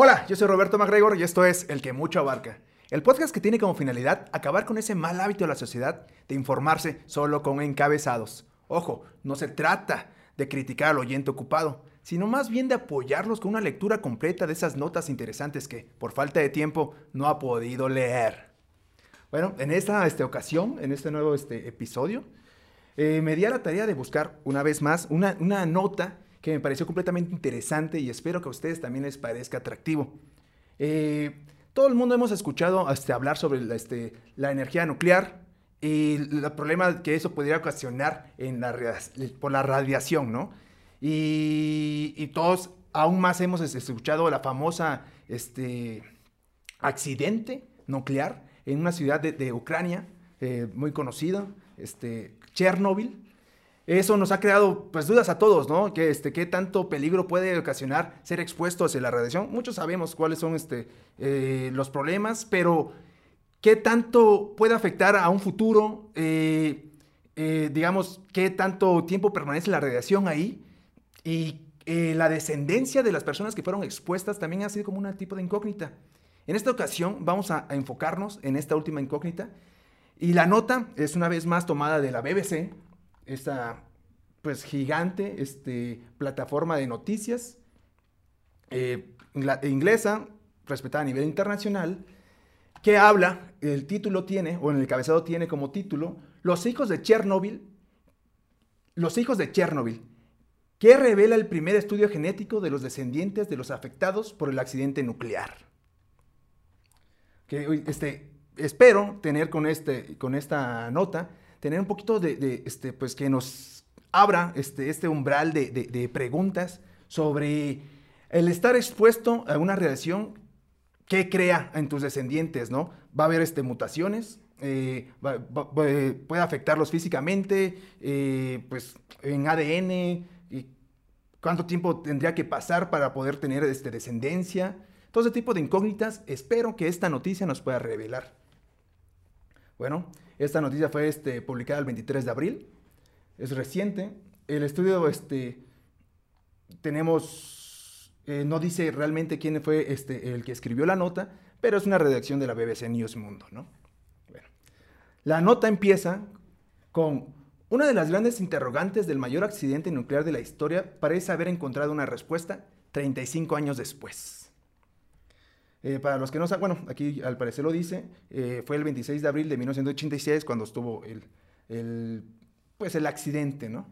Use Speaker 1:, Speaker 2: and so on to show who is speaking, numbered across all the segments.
Speaker 1: Hola, yo soy Roberto McGregor y esto es El que mucho abarca. El podcast que tiene como finalidad acabar con ese mal hábito de la sociedad de informarse solo con encabezados. Ojo, no se trata de criticar al oyente ocupado, sino más bien de apoyarlos con una lectura completa de esas notas interesantes que, por falta de tiempo, no ha podido leer. Bueno, en esta este, ocasión, en este nuevo este, episodio, eh, me di a la tarea de buscar una vez más una, una nota que me pareció completamente interesante y espero que a ustedes también les parezca atractivo. Eh, todo el mundo hemos escuchado este, hablar sobre la, este, la energía nuclear y el problema que eso podría ocasionar en la, por la radiación, ¿no? Y, y, todos aún más hemos escuchado la famosa este, accidente nuclear en una ciudad de, de Ucrania eh, muy conocida, este, Chernobyl, eso nos ha creado pues dudas a todos, ¿no? Que este, qué tanto peligro puede ocasionar ser expuestos a la radiación. Muchos sabemos cuáles son este, eh, los problemas, pero qué tanto puede afectar a un futuro, eh, eh, digamos, qué tanto tiempo permanece la radiación ahí y la descendencia de las personas que fueron expuestas también ha sido como un tipo de incógnita. En esta ocasión vamos a, a enfocarnos en esta última incógnita y la nota es una vez más tomada de la BBC, esta pues gigante este, plataforma de noticias eh, inglesa, respetada a nivel internacional, que habla, el título tiene, o en el cabezado tiene como título, Los hijos de Chernobyl, los hijos de Chernobyl, que revela el primer estudio genético de los descendientes de los afectados por el accidente nuclear. Que, este, espero tener con, este, con esta nota tener un poquito de, este, pues que nos abra este, este umbral de, preguntas sobre el estar expuesto a una radiación que crea en tus descendientes, ¿no? Va a haber este, mutaciones, eh, puede afectarlos físicamente, eh, pues en ADN, y cuánto tiempo tendría que pasar para poder tener este, descendencia. Todo ese tipo de incógnitas, espero que esta noticia nos pueda revelar. Bueno, esta noticia fue este, publicada el 23 de abril, es reciente. El estudio, este, tenemos, eh, no dice realmente quién fue este, el que escribió la nota, pero es una redacción de la BBC News Mundo, ¿no? Bueno, la nota empieza con una de las grandes interrogantes del mayor accidente nuclear de la historia parece haber encontrado una respuesta 35 años después. Eh, para los que no saben, bueno, aquí al parecer lo dice, eh, fue el 26 de abril de 1986 cuando estuvo el, pues el accidente, ¿no?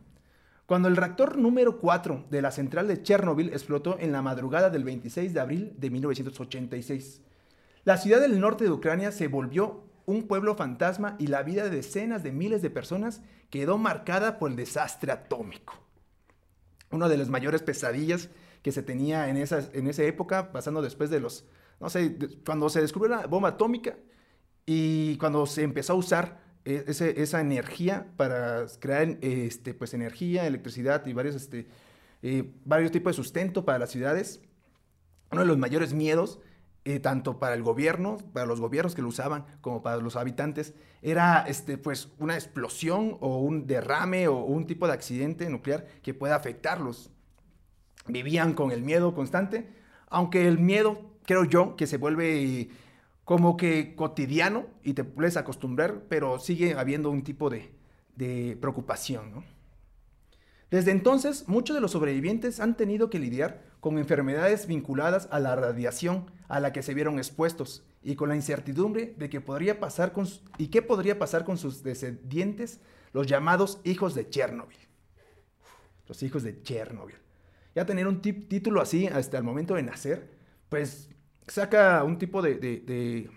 Speaker 1: Cuando el reactor número 4 de la central de Chernobyl explotó en la madrugada del 26 de abril de 1986. La ciudad del norte de Ucrania se volvió un pueblo fantasma y la vida de decenas de miles de personas quedó marcada por el desastre atómico. Una de las mayores pesadillas que se tenía en esa, en esa época, pasando después de los no sé, cuando se descubrió la bomba atómica y cuando se empezó a usar e, esa energía para crear este, pues, energía, electricidad y varios, este, eh, varios tipos de sustento para las ciudades, uno de los mayores miedos, eh, tanto para el gobierno, para los gobiernos que lo usaban, como para los habitantes, era este, pues, una explosión o un derrame o un tipo de accidente nuclear que pueda afectarlos. Vivían con el miedo constante, aunque el miedo creo yo, que se vuelve como que cotidiano y te puedes acostumbrar, pero sigue habiendo un tipo de, preocupación. Desde entonces, muchos de los sobrevivientes han tenido que lidiar con enfermedades vinculadas a la radiación a la que se vieron expuestos y con la incertidumbre de qué podría pasar con y qué podría pasar con sus descendientes, los llamados hijos de Chernobyl. Los hijos de Chernobyl. Ya tener un título así hasta el momento de nacer, pues saca un tipo de,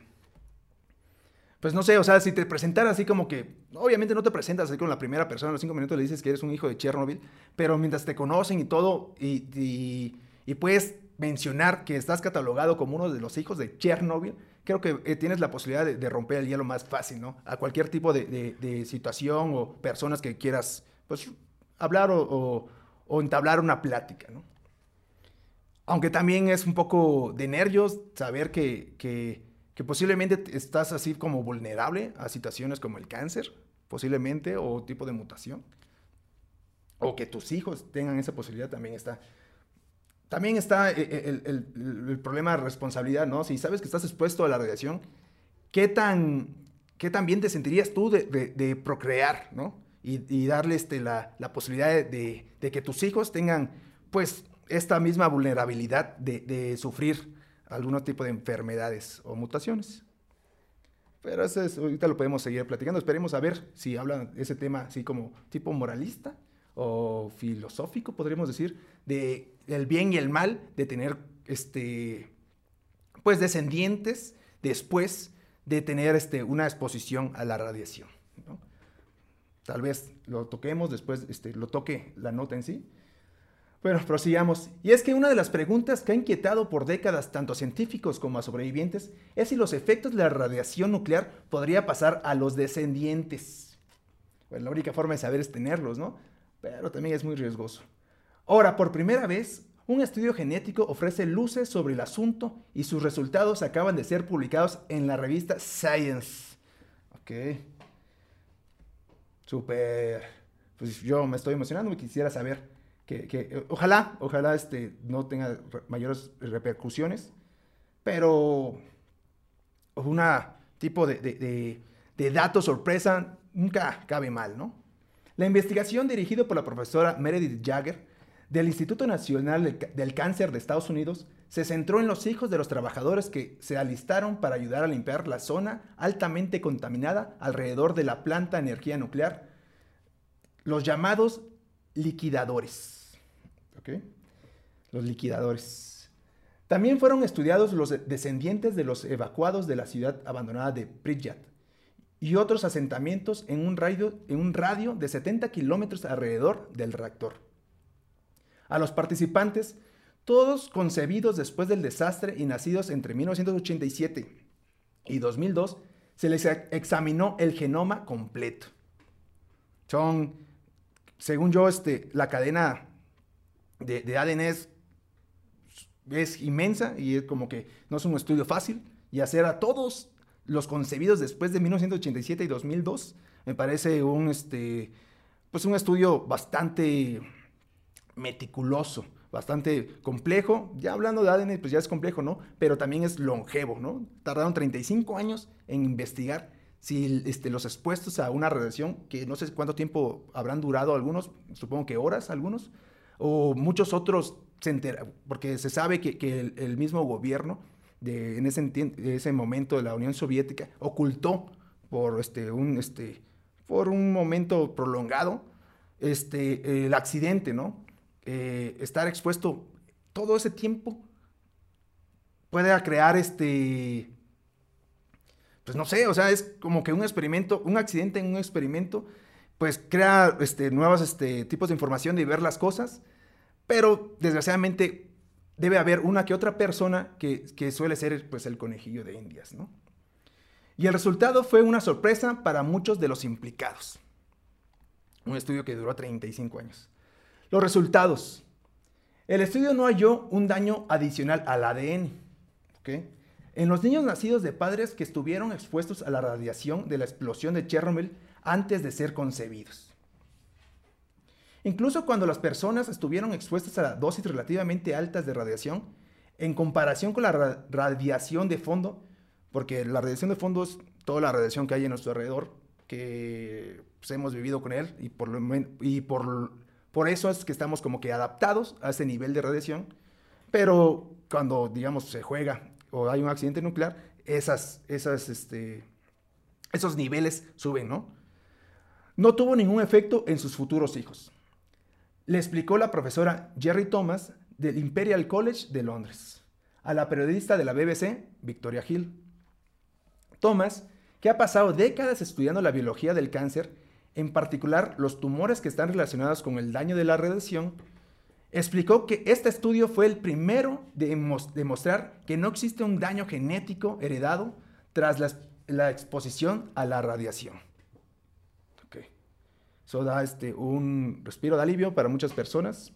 Speaker 1: Pues no sé, o sea, si te presentara así como que... Obviamente no te presentas así con la primera persona, a los cinco minutos le dices que eres un hijo de Chernobyl, pero mientras te conocen y todo, y, puedes mencionar que estás catalogado como uno de los hijos de Chernobyl, creo que eh, tienes la posibilidad de, romper el hielo más fácil, ¿no? A cualquier tipo de, situación o personas que quieras, pues, hablar o, o entablar una plática, ¿no? Aunque también es un poco de nervios saber que, que, posiblemente estás así como vulnerable a situaciones como el cáncer, posiblemente, o tipo de mutación. O que tus hijos tengan esa posibilidad también está también está eh, el, problema de responsabilidad, ¿no? Si sabes que estás expuesto a la radiación, ¿qué tan, qué tan bien te sentirías tú de, procrear, ¿no? Y, darle este, la, posibilidad de, que tus hijos tengan, pues, esta misma vulnerabilidad de, sufrir algún tipo de enfermedades o mutaciones. Pero eso es, ahorita lo podemos seguir platicando. Esperemos a ver si hablan ese tema así como tipo moralista o filosófico, podríamos decir, de el bien y el mal de tener este pues descendientes después de tener este, una exposición a la radiación. Tal vez lo toquemos, después este, lo toque la nota en sí. Bueno, prosigamos. Y es que una de las preguntas que ha inquietado por décadas tanto a científicos como a sobrevivientes es si los efectos de la radiación nuclear podría pasar a los descendientes. Pues la única forma de saber es tenerlos, ¿no? Pero también es muy riesgoso. Ahora, por primera vez, un estudio genético ofrece luces sobre el asunto y sus resultados acaban de ser publicados en la revista Science. Ok. Super. Pues yo me estoy emocionando y quisiera saber que, ojalá, ojalá este, no tenga mayores repercusiones, pero un tipo de, de, de, dato sorpresa nunca cabe mal, ¿no? La investigación dirigida por la profesora Meredith Jagger del Instituto Nacional del Cáncer de Estados Unidos se centró en los hijos de los trabajadores que se alistaron para ayudar a limpiar la zona altamente contaminada alrededor de la planta de energía nuclear, los llamados liquidadores. Los liquidadores. También fueron estudiados los descendientes de los evacuados de la ciudad abandonada de Pripyat y otros asentamientos en un radio, en un radio de 70 kilómetros alrededor del reactor. A los participantes, todos concebidos después del desastre y nacidos entre 1987 y 2002, se les examinó el genoma completo. Son, según yo, este, la cadena de, ADN es, inmensa y es como que no es un estudio fácil. Y hacer a todos los concebidos después de 1987 y 2002 me parece un, este, pues un estudio bastante meticuloso, bastante complejo. Ya hablando de ADN, pues ya es complejo, ¿no? Pero también es longevo, ¿no? Tardaron 35 años en investigar si este, los expuestos a una radiación, que no sé cuánto tiempo habrán durado algunos, supongo que horas algunos, o muchos otros se enteran, porque se sabe que, el, mismo gobierno de, en ese, ese, momento de la Unión Soviética ocultó por, este, un, este, por un momento prolongado este, el accidente, ¿no? Eh, estar expuesto todo ese tiempo puede crear este, pues no sé, o sea, es como que un experimento, un accidente en un experimento pues crea este, nuevos este, tipos de información y ver las cosas, pero desgraciadamente debe haber una que otra persona que, suele ser pues, el conejillo de indias, ¿no? Y el resultado fue una sorpresa para muchos de los implicados. Un estudio que duró 35 años. Los resultados. El estudio no halló un daño adicional al ADN. En los niños nacidos de padres que estuvieron expuestos a la radiación de la explosión de Chernobyl antes de ser concebidos. Incluso cuando las personas estuvieron expuestas a dosis relativamente altas de radiación, en comparación con la radiación de fondo, porque la radiación de fondo es toda la radiación que hay en nuestro alrededor, que pues, hemos vivido con él y, por, eso es que estamos como que adaptados a ese nivel de radiación, pero cuando, digamos, se juega o hay un accidente nuclear, este, esos niveles suben, ¿no? no tuvo ningún efecto en sus futuros hijos. Le explicó la profesora Jerry Thomas del Imperial College de Londres a la periodista de la BBC, Victoria Hill. Thomas, que ha pasado décadas estudiando la biología del cáncer, en particular los tumores que están relacionados con el daño de la radiación, explicó que este estudio fue el primero de demostrar que no existe un daño genético heredado tras la exposición a la radiación. Eso da este, un respiro de alivio para muchas personas.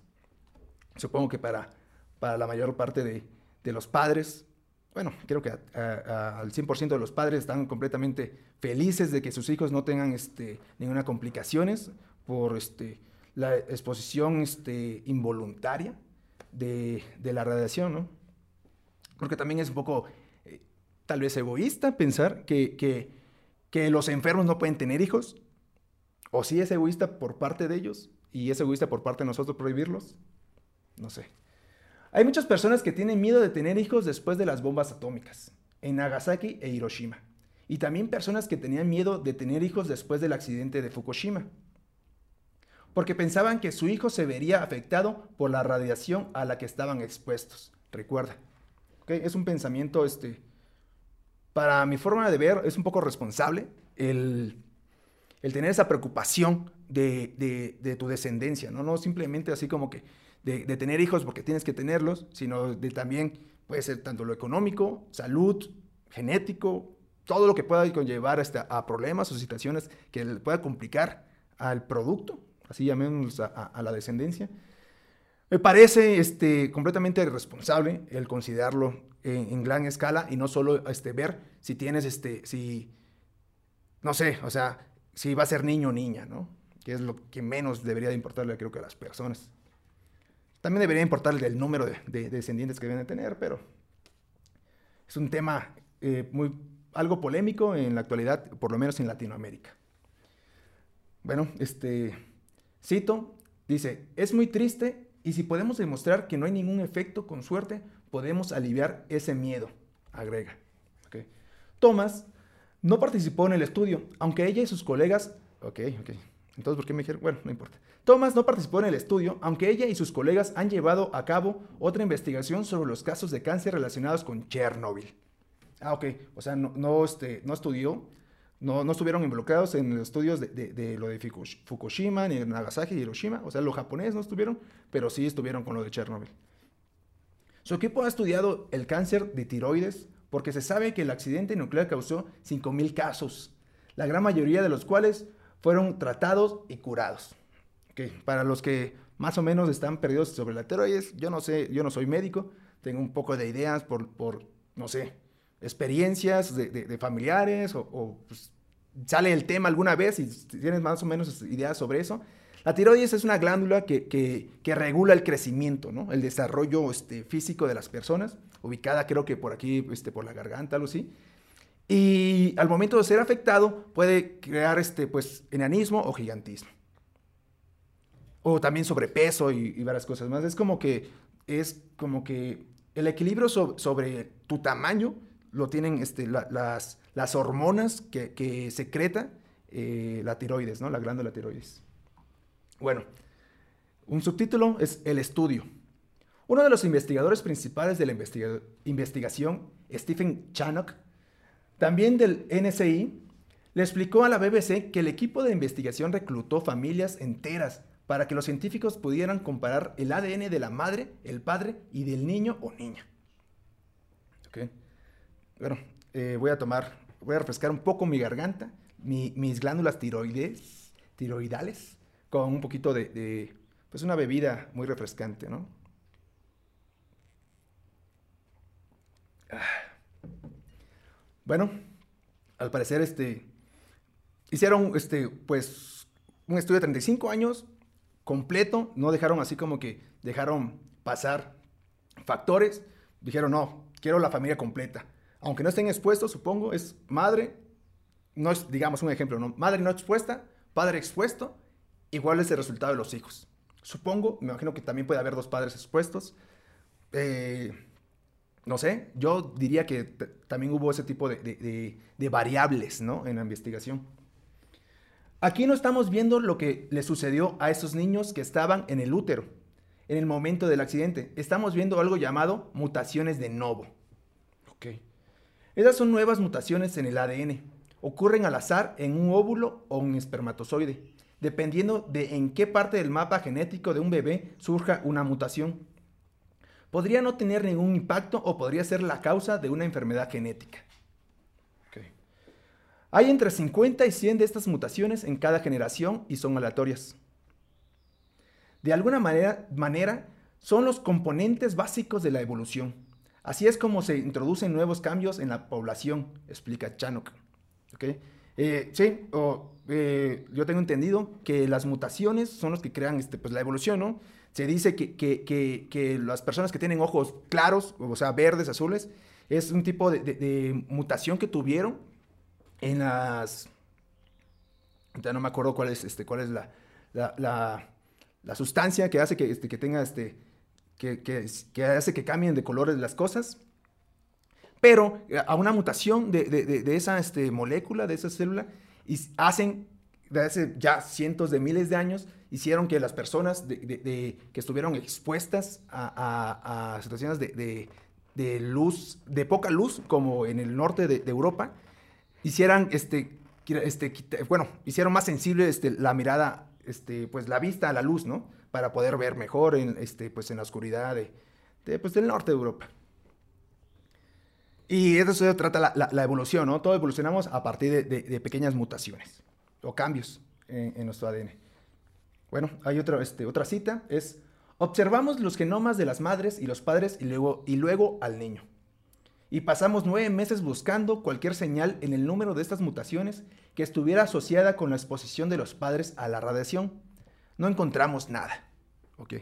Speaker 1: Supongo que para, para la mayor parte de, de los padres. Bueno, creo que al 100% de los padres están completamente felices de que sus hijos no tengan este, ninguna complicaciones por este, la exposición este, involuntaria. de, la radiación, ¿no? Porque también es un poco, eh, tal vez egoísta pensar que, que, los enfermos no pueden tener hijos. O sí es egoísta por parte de ellos y es egoísta por parte de nosotros prohibirlos. No sé. Hay muchas personas que tienen miedo de tener hijos después de las bombas atómicas, en Nagasaki e Hiroshima. Y también personas que tenían miedo de tener hijos después del accidente de Fukushima. Porque pensaban que su hijo se vería afectado por la radiación a la que estaban expuestos. Recuerda. Es un pensamiento, este, para mi forma de ver, es un poco responsable el, tener esa preocupación de, tu descendencia, ¿no? No simplemente así como que de, tener hijos porque tienes que tenerlos, sino de también puede ser tanto lo económico, salud, genético, todo lo que pueda conllevar hasta a problemas o situaciones que le pueda complicar al producto, así llamemos a, la descendencia. Me parece este, completamente irresponsable el considerarlo en, gran escala y no solo este, ver si tienes, este, si, no sé, o sea, si va a ser niño o niña, ¿no? Que es lo que menos debería de importarle, creo que a las personas. También debería importarle el número de, descendientes que deben tener, pero es un tema eh, muy, algo polémico en la actualidad, por lo menos en Latinoamérica. Bueno, este, cito, dice, es muy triste y si podemos demostrar que no hay ningún efecto, con suerte, podemos aliviar ese miedo, agrega. Thomas no participó en el estudio, aunque ella y sus colegas, ok, ok, entonces, ¿por qué me dijeron? Bueno, no importa. Thomas no participó en el estudio, aunque ella y sus colegas han llevado a cabo otra investigación sobre los casos de cáncer relacionados con Chernobyl. Ah, ok. O sea, no, no, este, no estudió, no, no, estuvieron involucrados en los estudios de, de, lo de Fukushima, ni de Nagasaki y Hiroshima. O sea, los japoneses no estuvieron, pero sí estuvieron con lo de Chernobyl. Su equipo ha estudiado el cáncer de tiroides porque se sabe que el accidente nuclear causó 5.000 casos, la gran mayoría de los cuales fueron tratados y curados. Para los que más o menos están perdidos sobre la tiroides, yo no sé, yo no soy médico, tengo un poco de ideas por, por no sé, experiencias de, familiares o, pues, sale el tema alguna vez y tienes más o menos ideas sobre eso. La tiroides es una glándula que, que, regula el crecimiento, ¿no? el desarrollo este, físico de las personas, ubicada creo que por aquí, este, por la garganta, algo así. Y al momento de ser afectado puede crear este, pues, enanismo o gigantismo. O también sobrepeso y, varias cosas más. Es como que, es como que el equilibrio sobre tu tamaño lo tienen este, las, las, hormonas que, secreta eh, la tiroides, ¿no? La glándula tiroides. Bueno, un subtítulo es El estudio. Uno de los investigadores principales de la investigación, Stephen Channock, también del NSI, le explicó a la BBC que el equipo de investigación reclutó familias enteras para que los científicos pudieran comparar el ADN de la madre, el padre y del niño o niña. Bueno, eh, voy a tomar, voy a refrescar un poco mi garganta, mis glándulas tiroides, tiroidales, con un poquito de, pues una bebida muy refrescante, ¿no? Ah. Bueno, al parecer, este, hicieron, este, pues, un estudio de 35 años completo, no dejaron así como que dejaron pasar factores, dijeron, no, quiero la familia completa. Aunque no estén expuestos, supongo, es madre, no es, digamos, un ejemplo, ¿no? Madre no expuesta, padre expuesto, igual es el resultado de los hijos. Supongo, me imagino que también puede haber dos padres expuestos. Eh, no sé, yo diría que también hubo ese tipo de, variables, ¿no? En la investigación. Aquí no estamos viendo lo que le sucedió a esos niños que estaban en el útero en el momento del accidente. Estamos viendo algo llamado mutaciones de novo. Ok. Esas son nuevas mutaciones en el ADN. Ocurren al azar en un óvulo o un espermatozoide, dependiendo de en qué parte del mapa genético de un bebé surja una mutación podría no tener ningún impacto o podría ser la causa de una enfermedad genética. Hay entre 50 y 100 de estas mutaciones en cada generación y son aleatorias. De alguna manera, manera son los componentes básicos de la evolución. Así es como se introducen nuevos cambios en la población, explica Chanok. Eh, sí, eh, yo tengo entendido que las mutaciones son los que crean este, pues, la evolución, ¿no? Se dice que, las personas que tienen ojos claros, o sea, verdes, azules, es un tipo de, mutación que tuvieron en las... Ya no me acuerdo cuál es, este, cuál es la, sustancia que hace que, este, tenga este... Que, que hace que cambien de colores las cosas. Pero eh, a una mutación de, de- de- esa este, molécula, de esa célula, y hacen, de hace ya cientos de miles de años, hicieron que las personas que estuvieron expuestas a, a- situaciones de, luz, de poca luz, como en el norte de, Europa, hicieran, este, este, bueno, hicieron más sensible este, la mirada, este, pues la vista a la luz, ¿no? Para poder ver mejor en, este, pues, en la oscuridad de, pues, del norte de Europa. Y de eso se trata la, la- evolución, ¿no? Todo evolucionamos a partir de, pequeñas mutaciones o cambios en, nuestro ADN. Bueno, hay otra, este, otra cita, es, observamos los genomas de las madres y los padres y luego, y luego al niño. Y pasamos nueve meses buscando cualquier señal en el número de estas mutaciones que estuviera asociada con la exposición de los padres a la radiación. No encontramos nada. Ok.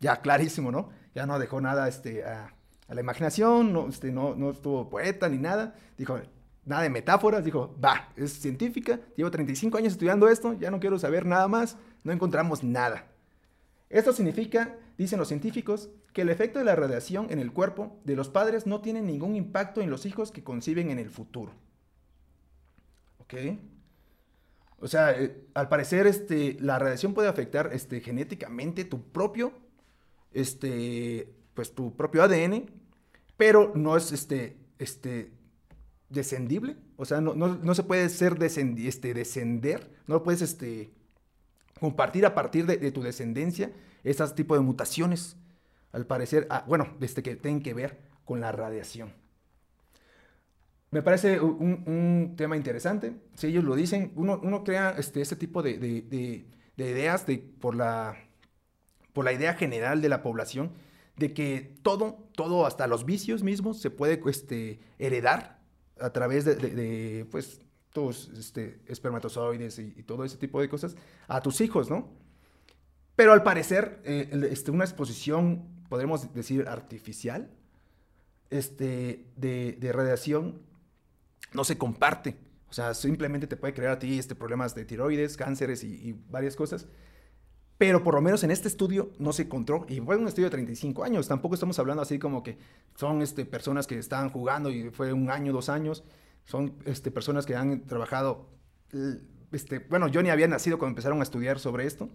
Speaker 1: Ya, clarísimo, ¿no? Ya no dejó nada este, a, la imaginación, no, este, no, no estuvo poeta ni nada. Dijo, nada de metáforas, dijo, va, es científica, llevo 35 años estudiando esto, ya no quiero saber nada más, no encontramos nada. Esto significa, dicen los científicos, que el efecto de la radiación en el cuerpo de los padres no tiene ningún impacto en los hijos que conciben en el futuro. ¿Ok? O sea, eh, al parecer este, la radiación puede afectar este, genéticamente tu propio, este, pues tu propio ADN, pero no es este, este, descendible. O sea, no, no- no se puede ser descendi- este, descender, no puedes este, compartir a partir de, tu descendencia esas tipos de mutaciones. Al parecer, ah, bueno, desde que tienen que ver con la radiación. Me parece un, un tema interesante. Si ellos lo dicen, uno, uno crea este, este tipo de, de- de- de ideas de, por, la, por la idea general de la población de que todo, todo, hasta los vicios mismos, se puede este, heredar a través de, de- de, pues, tus este, espermatozoides y, todo ese tipo de cosas a tus hijos, ¿no? Pero al parecer, eh, este, una exposición, podríamos decir, artificial, este, de, radiación, no se comparte. O sea, simplemente te puede crear a ti este, problemas de tiroides, cánceres y varias cosas. Pero por lo menos en este estudio no se encontró, y fue un estudio de 35 años, tampoco estamos hablando así como que son este, personas que estaban jugando y fue un año, dos años, son este, personas que han trabajado, este, bueno, yo ni había nacido cuando empezaron a estudiar sobre esto,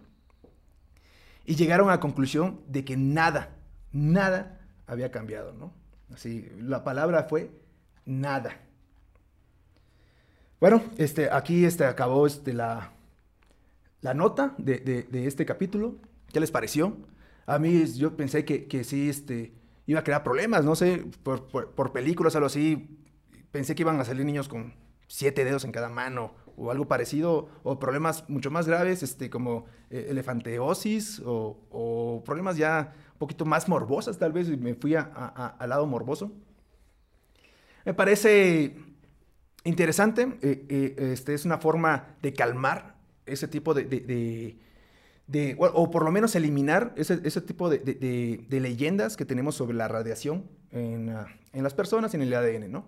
Speaker 1: y llegaron a la conclusión de que nada, nada había cambiado, ¿no? Así, la palabra fue nada. Bueno, este, aquí este, acabó este, la, la nota de, de- este capítulo. ¿Qué les pareció? A mí yo pensé que, que sí este, iba a crear problemas, no sé, por, por- películas, algo así. Pensé que iban a salir niños con siete dedos en cada mano o algo parecido, o problemas mucho más graves, este, como eh, elefanteosis o, o problemas ya un poquito más morbosas, tal vez, y me fui a- a- a- al lado morboso. Me parece interesante. eh, eh, este, es una forma de calmar ese tipo de... de- de- o, por lo menos eliminar ese, ese tipo de, de- leyendas que tenemos sobre la radiación en, ah, en las personas y en el ADN, ¿no?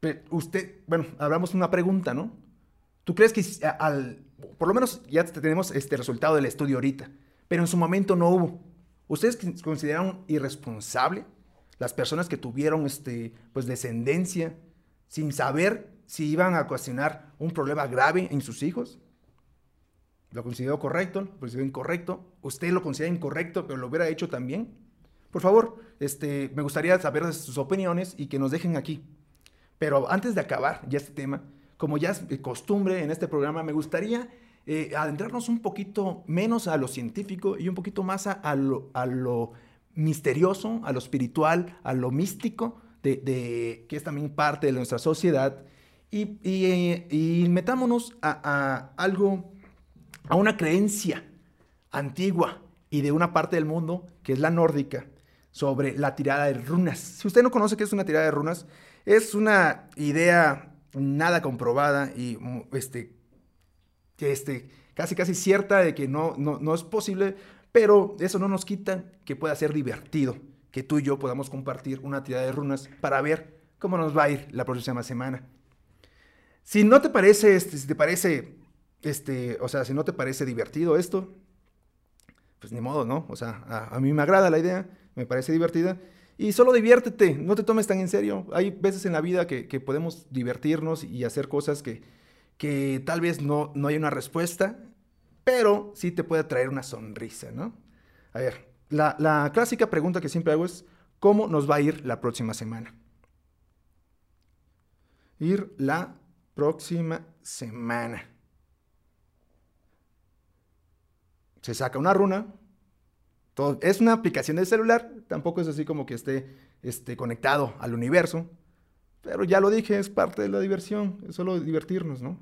Speaker 1: Pero usted, bueno, hablamos una pregunta, ¿no? ¿Tú crees que al, por lo menos ya tenemos este resultado del estudio ahorita, pero en su momento no hubo? ¿Ustedes con- consideraron irresponsable las personas que tuvieron este, pues, descendencia sin saber si iban a ocasionar un problema grave en sus hijos? ¿Lo consideró correcto? ¿Lo consideró incorrecto? ¿Usted lo considera incorrecto, pero lo hubiera hecho también? Por favor, este, me gustaría saber sus opiniones y que nos dejen aquí. Pero antes de acabar ya este tema, como ya es costumbre en este programa, me gustaría eh, adentrarnos un poquito menos a lo científico y un poquito más a, a lo, a lo misterioso, a lo espiritual, a lo místico, de, de- que es también parte de nuestra sociedad. Y, y, y metámonos a, a algo, a una creencia antigua y de una parte del mundo, que es la nórdica, sobre la tirada de runas. Si usted no conoce qué es una tirada de runas, es una idea nada comprobada y mm, este, este, casi casi cierta de que no, no, no es posible, pero eso no nos quita que pueda ser divertido, que tú y yo podamos compartir una tirada de runas para ver cómo nos va a ir la próxima semana. Si no te parece, este, si te parece, este, o sea, si no te parece divertido esto, pues ni modo, ¿no? O sea, a, mí me agrada la idea, me parece divertida. Y solo diviértete, no te tomes tan en serio. Hay veces en la vida que, que podemos divertirnos y hacer cosas que, que tal vez no, no hay una respuesta, pero sí te puede traer una sonrisa, ¿no? A ver, la, la clásica pregunta que siempre hago es, ¿cómo nos va a ir la próxima semana? Ir la próxima semana. Se saca una runa. Todo, es una aplicación de celular. Tampoco es así como que esté, conectado al universo. Pero ya lo dije, es parte de la diversión. Es solo divertirnos, ¿no?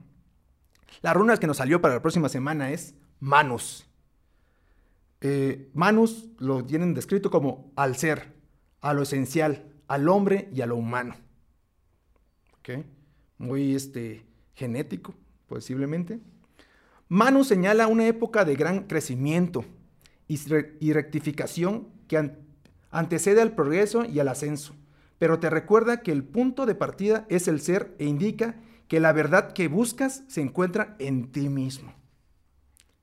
Speaker 1: La runa que nos salió para la próxima semana es Manus. Eh, Manus lo tienen descrito como al ser, a lo esencial, al hombre y a lo humano. ¿Ok? Muy este, genético, posiblemente. Manus señala una época de gran crecimiento y, y rectificación que an antecede al progreso y al ascenso, pero te recuerda que el punto de partida es el ser e indica que la verdad que buscas se encuentra en ti mismo.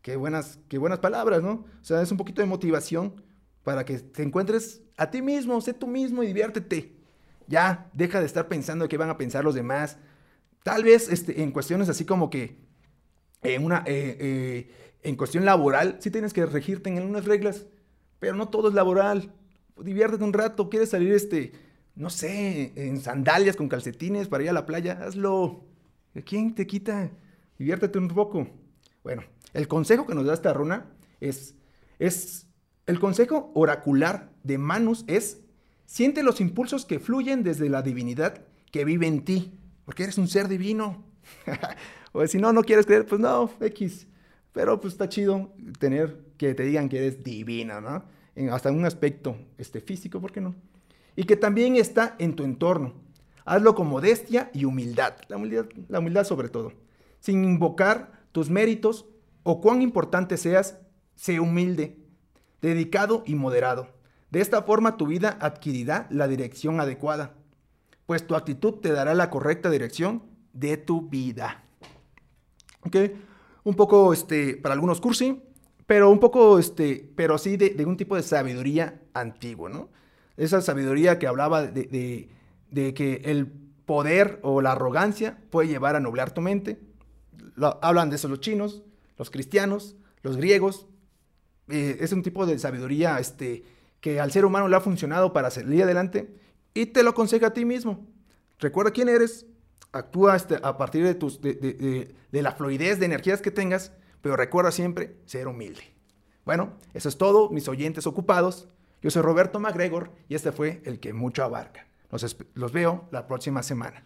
Speaker 1: Qué buenas, qué buenas palabras, ¿no? O sea, es un poquito de motivación para que te encuentres a ti mismo, sé tú mismo y diviértete. Ya, deja de estar pensando qué van a pensar los demás. Tal vez este, en cuestiones así como que en, una, eh, eh, en cuestión laboral, sí tienes que regirte en unas reglas, pero no todo es laboral. Diviértete un rato, quieres salir, este, no sé, en sandalias con calcetines para ir a la playa, hazlo. ¿Quién te quita? Diviértete un poco. Bueno, el consejo que nos da esta runa es, es, el consejo oracular de Manus es, siente los impulsos que fluyen desde la divinidad que vive en ti, porque eres un ser divino. o si no, no quieres creer, pues no, X. Pero pues está chido tener que te digan que eres divina, ¿no? En, hasta un aspecto este, físico, ¿por qué no? Y que también está en tu entorno. Hazlo con modestia y humildad. La humildad, la humildad sobre todo. Sin invocar tus méritos o cuán importante seas, sé humilde, dedicado y moderado. De esta forma tu vida adquirirá la dirección adecuada, pues tu actitud te dará la correcta dirección de tu vida. ¿Ok? Un poco, este, para algunos cursi, pero un poco, este, pero sí de, de un tipo de sabiduría antiguo, ¿no? Esa sabiduría que hablaba de, de, que el poder o la arrogancia puede llevar a nublar tu mente. Hablan de eso los chinos, los cristianos, los griegos. Eh, es un tipo de sabiduría este, que al ser humano le ha funcionado para salir adelante y te lo aconseja a ti mismo. Recuerda quién eres, actúa este, a partir de, tus, de, de, la fluidez de energías que tengas, pero recuerda siempre ser humilde. Bueno, eso es todo, mis oyentes ocupados. Yo soy Roberto MacGregor y este fue el que mucho abarca. Los, los veo la próxima semana.